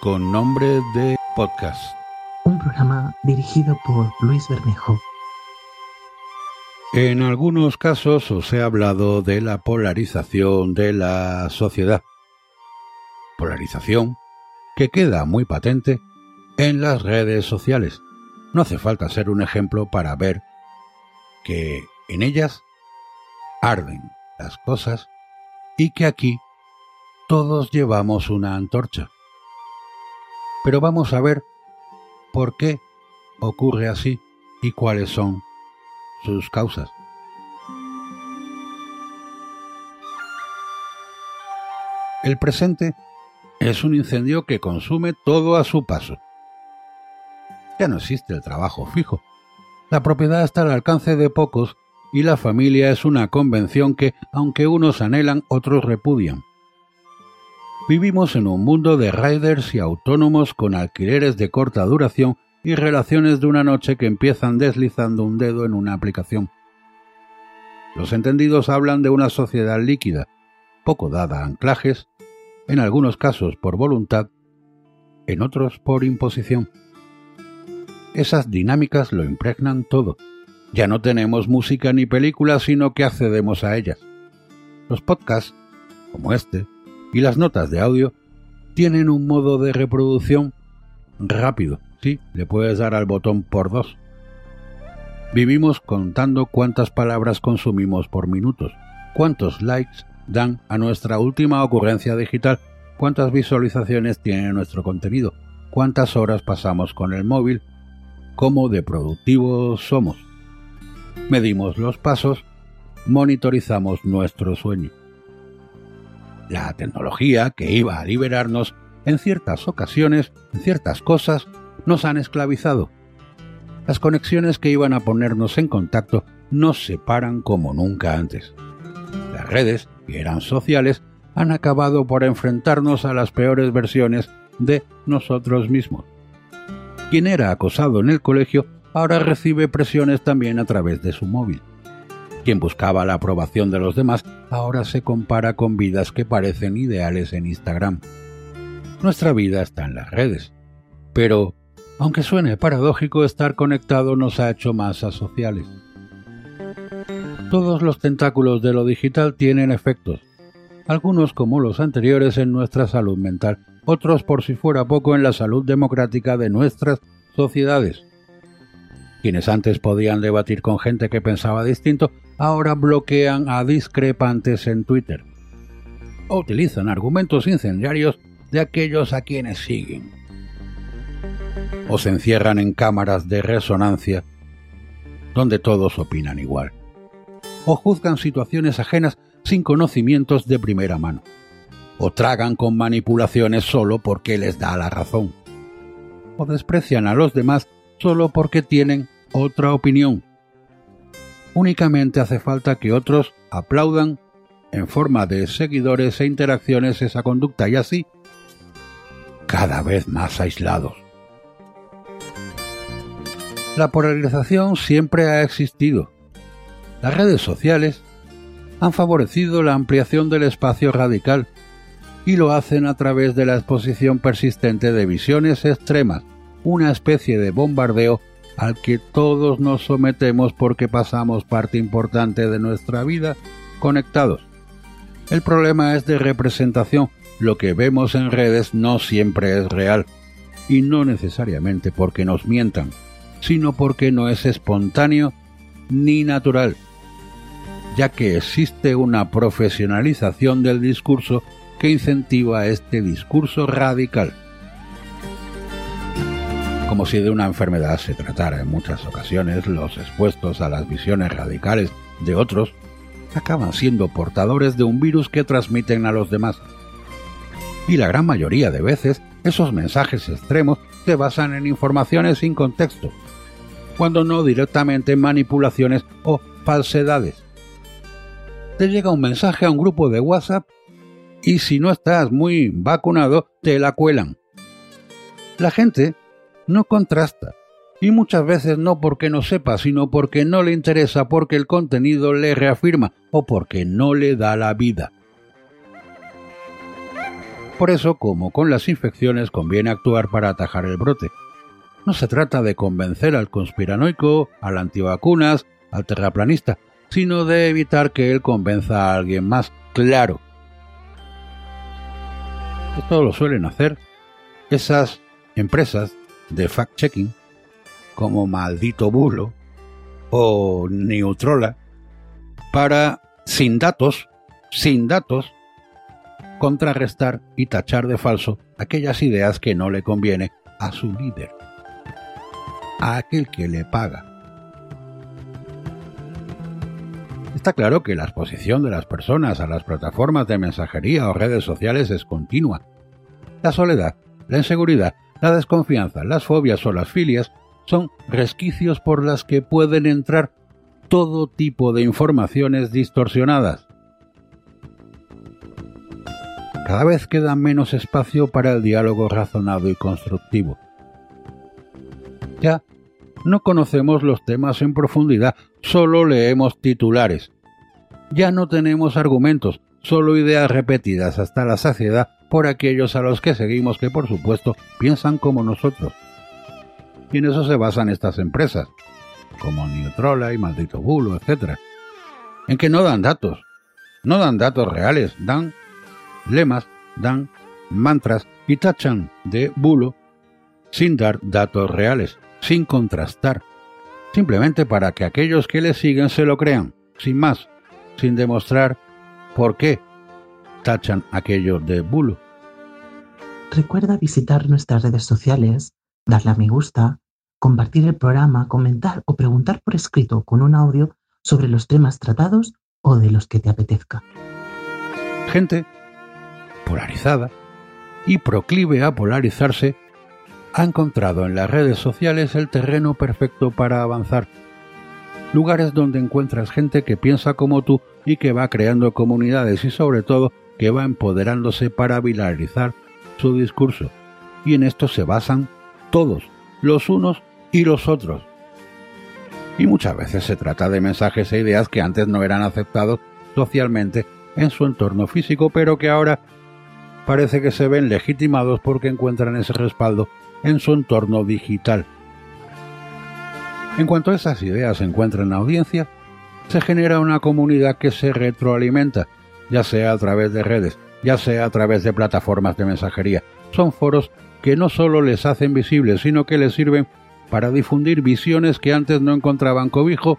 Con nombre de podcast. Un programa dirigido por Luis Bermejo. En algunos casos os he hablado de la polarización de la sociedad. Polarización que queda muy patente en las redes sociales. No hace falta ser un ejemplo para ver que en ellas arden las cosas y que aquí todos llevamos una antorcha. Pero vamos a ver por qué ocurre así y cuáles son sus causas. El presente es un incendio que consume todo a su paso. Ya no existe el trabajo fijo. La propiedad está al alcance de pocos y la familia es una convención que, aunque unos anhelan, otros repudian. Vivimos en un mundo de riders y autónomos con alquileres de corta duración y relaciones de una noche que empiezan deslizando un dedo en una aplicación. Los entendidos hablan de una sociedad líquida, poco dada a anclajes, en algunos casos por voluntad, en otros por imposición. Esas dinámicas lo impregnan todo. Ya no tenemos música ni películas, sino que accedemos a ellas. Los podcasts, como este, y las notas de audio, tienen un modo de reproducción rápido, Sí, le puedes dar al botón por dos. Vivimos contando cuántas palabras consumimos por minutos, cuántos likes dan a nuestra última ocurrencia digital, cuántas visualizaciones tiene nuestro contenido, cuántas horas pasamos con el móvil, cómo de productivos somos. Medimos los pasos, monitorizamos nuestro sueño. La tecnología que iba a liberarnos en ciertas ocasiones, en ciertas cosas, nos han esclavizado. Las conexiones que iban a ponernos en contacto nos separan como nunca antes. Las redes, que eran sociales, han acabado por enfrentarnos a las peores versiones de nosotros mismos. Quien era acosado en el colegio ahora recibe presiones también a través de su móvil. Quien buscaba la aprobación de los demás ahora se compara con vidas que parecen ideales en Instagram. Nuestra vida está en las redes. Pero, aunque suene paradójico, estar conectado nos ha hecho más asociales. Todos los tentáculos de lo digital tienen efectos, algunos como los anteriores en nuestra salud mental, otros por si fuera poco en la salud democrática de nuestras sociedades. Quienes antes podían debatir con gente que pensaba distinto, ahora bloquean a discrepantes en Twitter. O utilizan argumentos incendiarios de aquellos a quienes siguen. O se encierran en cámaras de resonancia donde todos opinan igual, o juzgan situaciones ajenas sin conocimientos de primera mano, o tragan con manipulaciones solo porque les da la razón, o desprecian a los demás solo porque tienen otra opinión. Únicamente hace falta que otros aplaudan en forma de seguidores e interacciones esa conducta y así cada vez más aislados. La polarización siempre ha existido. Las redes sociales han favorecido la ampliación del espacio radical y lo hacen a través de la exposición persistente de visiones extremas, una especie de bombardeo al que todos nos sometemos porque pasamos parte importante de nuestra vida conectados. El problema es de representación. Lo que vemos en redes no siempre es real, y no necesariamente porque nos mientan sino porque no es espontáneo ni natural, ya que existe una profesionalización del discurso que incentiva este discurso radical. Como si de una enfermedad se tratara en muchas ocasiones, los expuestos a las visiones radicales de otros acaban siendo portadores de un virus que transmiten a los demás. Y la gran mayoría de veces esos mensajes extremos se basan en informaciones sin contexto, cuando no directamente en manipulaciones o falsedades. Te llega un mensaje a un grupo de WhatsApp y si no estás muy vacunado, te la cuelan. La gente no contrasta, y muchas veces no porque no sepa, sino porque no le interesa, porque el contenido le reafirma o porque no le da la vida. Por eso, como con las infecciones, conviene actuar para atajar el brote. No se trata de convencer al conspiranoico, al antivacunas, al terraplanista, sino de evitar que él convenza a alguien más. Claro. Esto lo suelen hacer esas empresas de fact-checking como Maldito Bulo o Neutrola para, sin datos, sin datos, contrarrestar y tachar de falso aquellas ideas que no le conviene a su líder, a aquel que le paga. Está claro que la exposición de las personas a las plataformas de mensajería o redes sociales es continua. La soledad, la inseguridad, la desconfianza, las fobias o las filias son resquicios por las que pueden entrar todo tipo de informaciones distorsionadas. Cada vez queda menos espacio para el diálogo razonado y constructivo. Ya no conocemos los temas en profundidad, solo leemos titulares. Ya no tenemos argumentos, solo ideas repetidas hasta la saciedad por aquellos a los que seguimos que por supuesto piensan como nosotros. Y en eso se basan estas empresas, como Neutrola y Maldito Bulo, etc. En que no dan datos, no dan datos reales, dan lemas, dan mantras y tachan de bulo sin dar datos reales, sin contrastar, simplemente para que aquellos que le siguen se lo crean, sin más, sin demostrar por qué tachan aquello de bulo. Recuerda visitar nuestras redes sociales, darle a me gusta, compartir el programa, comentar o preguntar por escrito con un audio sobre los temas tratados o de los que te apetezca. Gente polarizada y proclive a polarizarse ha encontrado en las redes sociales el terreno perfecto para avanzar. Lugares donde encuentras gente que piensa como tú y que va creando comunidades y sobre todo que va empoderándose para viralizar su discurso. Y en esto se basan todos, los unos y los otros. Y muchas veces se trata de mensajes e ideas que antes no eran aceptados socialmente en su entorno físico, pero que ahora parece que se ven legitimados porque encuentran ese respaldo en su entorno digital. En cuanto esas ideas encuentran audiencia, se genera una comunidad que se retroalimenta, ya sea a través de redes, ya sea a través de plataformas de mensajería. Son foros que no solo les hacen visibles, sino que les sirven para difundir visiones que antes no encontraban cobijo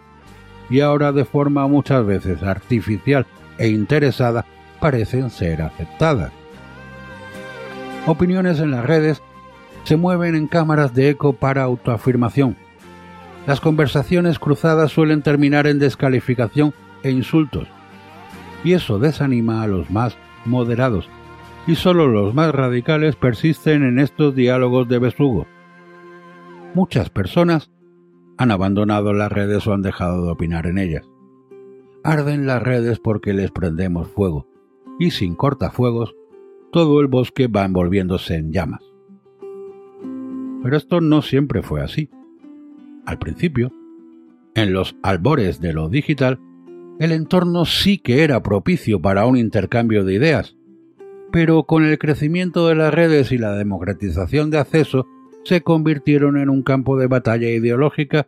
y ahora de forma muchas veces artificial e interesada parecen ser aceptadas. Opiniones en las redes se mueven en cámaras de eco para autoafirmación. Las conversaciones cruzadas suelen terminar en descalificación e insultos, y eso desanima a los más moderados, y solo los más radicales persisten en estos diálogos de besugo. Muchas personas han abandonado las redes o han dejado de opinar en ellas. Arden las redes porque les prendemos fuego, y sin cortafuegos, todo el bosque va envolviéndose en llamas. Pero esto no siempre fue así. Al principio, en los albores de lo digital, el entorno sí que era propicio para un intercambio de ideas, pero con el crecimiento de las redes y la democratización de acceso se convirtieron en un campo de batalla ideológica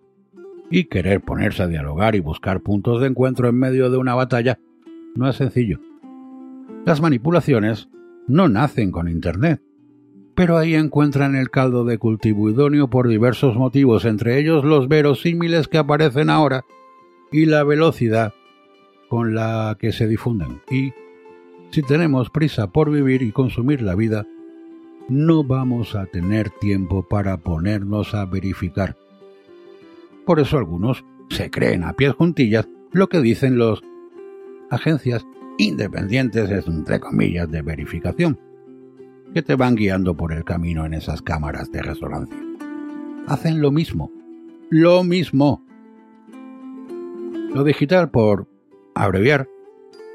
y querer ponerse a dialogar y buscar puntos de encuentro en medio de una batalla no es sencillo. Las manipulaciones no nacen con Internet, pero ahí encuentran el caldo de cultivo idóneo por diversos motivos, entre ellos los verosímiles que aparecen ahora y la velocidad con la que se difunden. Y si tenemos prisa por vivir y consumir la vida, no vamos a tener tiempo para ponernos a verificar. Por eso algunos se creen a pies juntillas lo que dicen los agencias independientes, entre comillas, de verificación. que te van guiando por el camino en esas cámaras de resonancia. Hacen lo mismo, lo mismo. Lo digital, por abreviar,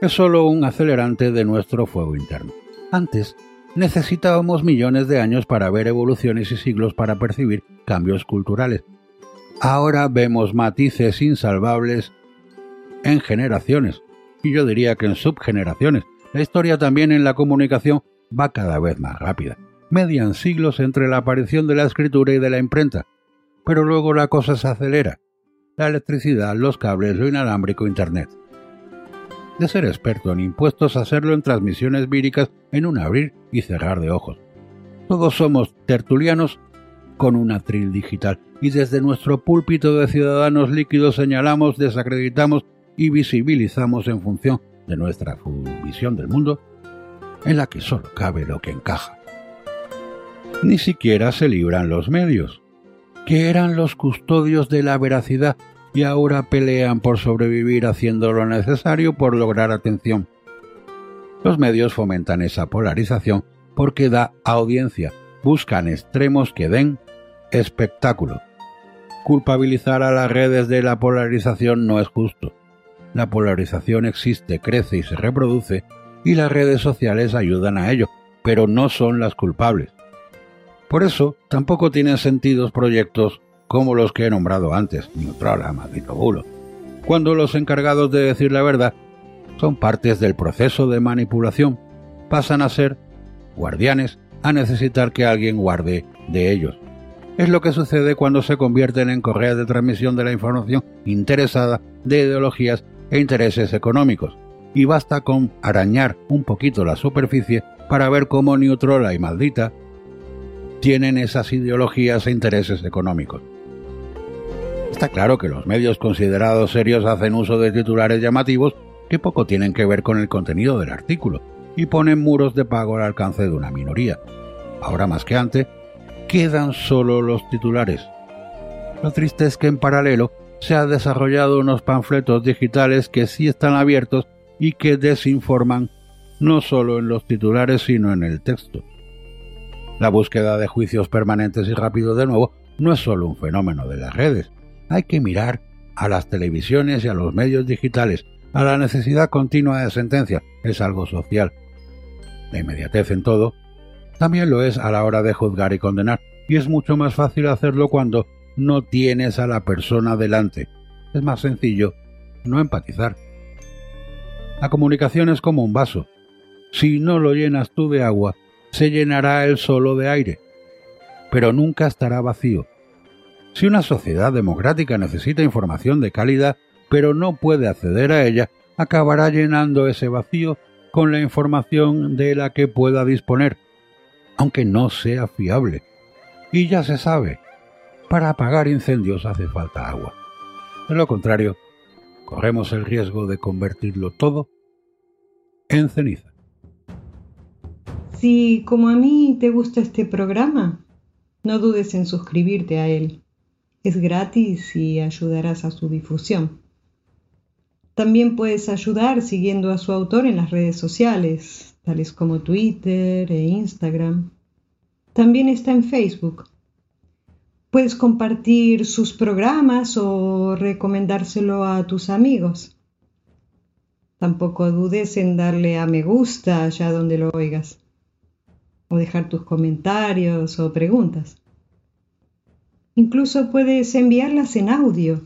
es solo un acelerante de nuestro fuego interno. Antes, necesitábamos millones de años para ver evoluciones y siglos para percibir cambios culturales. Ahora vemos matices insalvables en generaciones, y yo diría que en subgeneraciones. La historia también en la comunicación va cada vez más rápida. Median siglos entre la aparición de la escritura y de la imprenta. Pero luego la cosa se acelera. La electricidad, los cables, lo inalámbrico, Internet. De ser experto en impuestos, hacerlo en transmisiones víricas en un abrir y cerrar de ojos. Todos somos tertulianos con un atril digital y desde nuestro púlpito de ciudadanos líquidos señalamos, desacreditamos y visibilizamos en función de nuestra visión del mundo, en la que solo cabe lo que encaja. Ni siquiera se libran los medios, que eran los custodios de la veracidad y ahora pelean por sobrevivir haciendo lo necesario por lograr atención. Los medios fomentan esa polarización porque da audiencia, buscan extremos que den espectáculo. Culpabilizar a las redes de la polarización no es justo la polarización existe, crece y se reproduce, y las redes sociales ayudan a ello, pero no son las culpables. Por eso, tampoco tienen sentido proyectos como los que he nombrado antes, Neutrola, maldito bulo, cuando los encargados de decir la verdad son partes del proceso de manipulación, pasan a ser guardianes a necesitar que alguien guarde de ellos. Es lo que sucede cuando se convierten en correas de transmisión de la información interesada de ideologías e intereses económicos, y basta con arañar un poquito la superficie para ver cómo Neutrola y Maldita tienen esas ideologías e intereses económicos. Está claro que los medios considerados serios hacen uso de titulares llamativos que poco tienen que ver con el contenido del artículo y ponen muros de pago al alcance de una minoría. Ahora más que antes, quedan solo los titulares. Lo triste es que en paralelo se han desarrollado unos panfletos digitales que sí están abiertos y que desinforman no solo en los titulares sino en el texto. La búsqueda de juicios permanentes y rápidos de nuevo no es solo un fenómeno de las redes. Hay que mirar a las televisiones y a los medios digitales, a la necesidad continua de sentencia. Es algo social. La inmediatez en todo también lo es a la hora de juzgar y condenar, y es mucho más fácil hacerlo cuando no tienes a la persona delante. Es más sencillo no empatizar. La comunicación es como un vaso. Si no lo llenas tú de agua, se llenará él solo de aire, pero nunca estará vacío. Si una sociedad democrática necesita información de calidad, pero no puede acceder a ella, acabará llenando ese vacío con la información de la que pueda disponer, aunque no sea fiable. Y ya se sabe, para apagar incendios hace falta agua. De lo contrario, corremos el riesgo de convertirlo todo en ceniza. Si como a mí te gusta este programa, no dudes en suscribirte a él. Es gratis y ayudarás a su difusión. También puedes ayudar siguiendo a su autor en las redes sociales, tales como Twitter e Instagram. También está en Facebook Puedes compartir sus programas o recomendárselo a tus amigos. Tampoco dudes en darle a me gusta allá donde lo oigas, o dejar tus comentarios o preguntas. Incluso puedes enviarlas en audio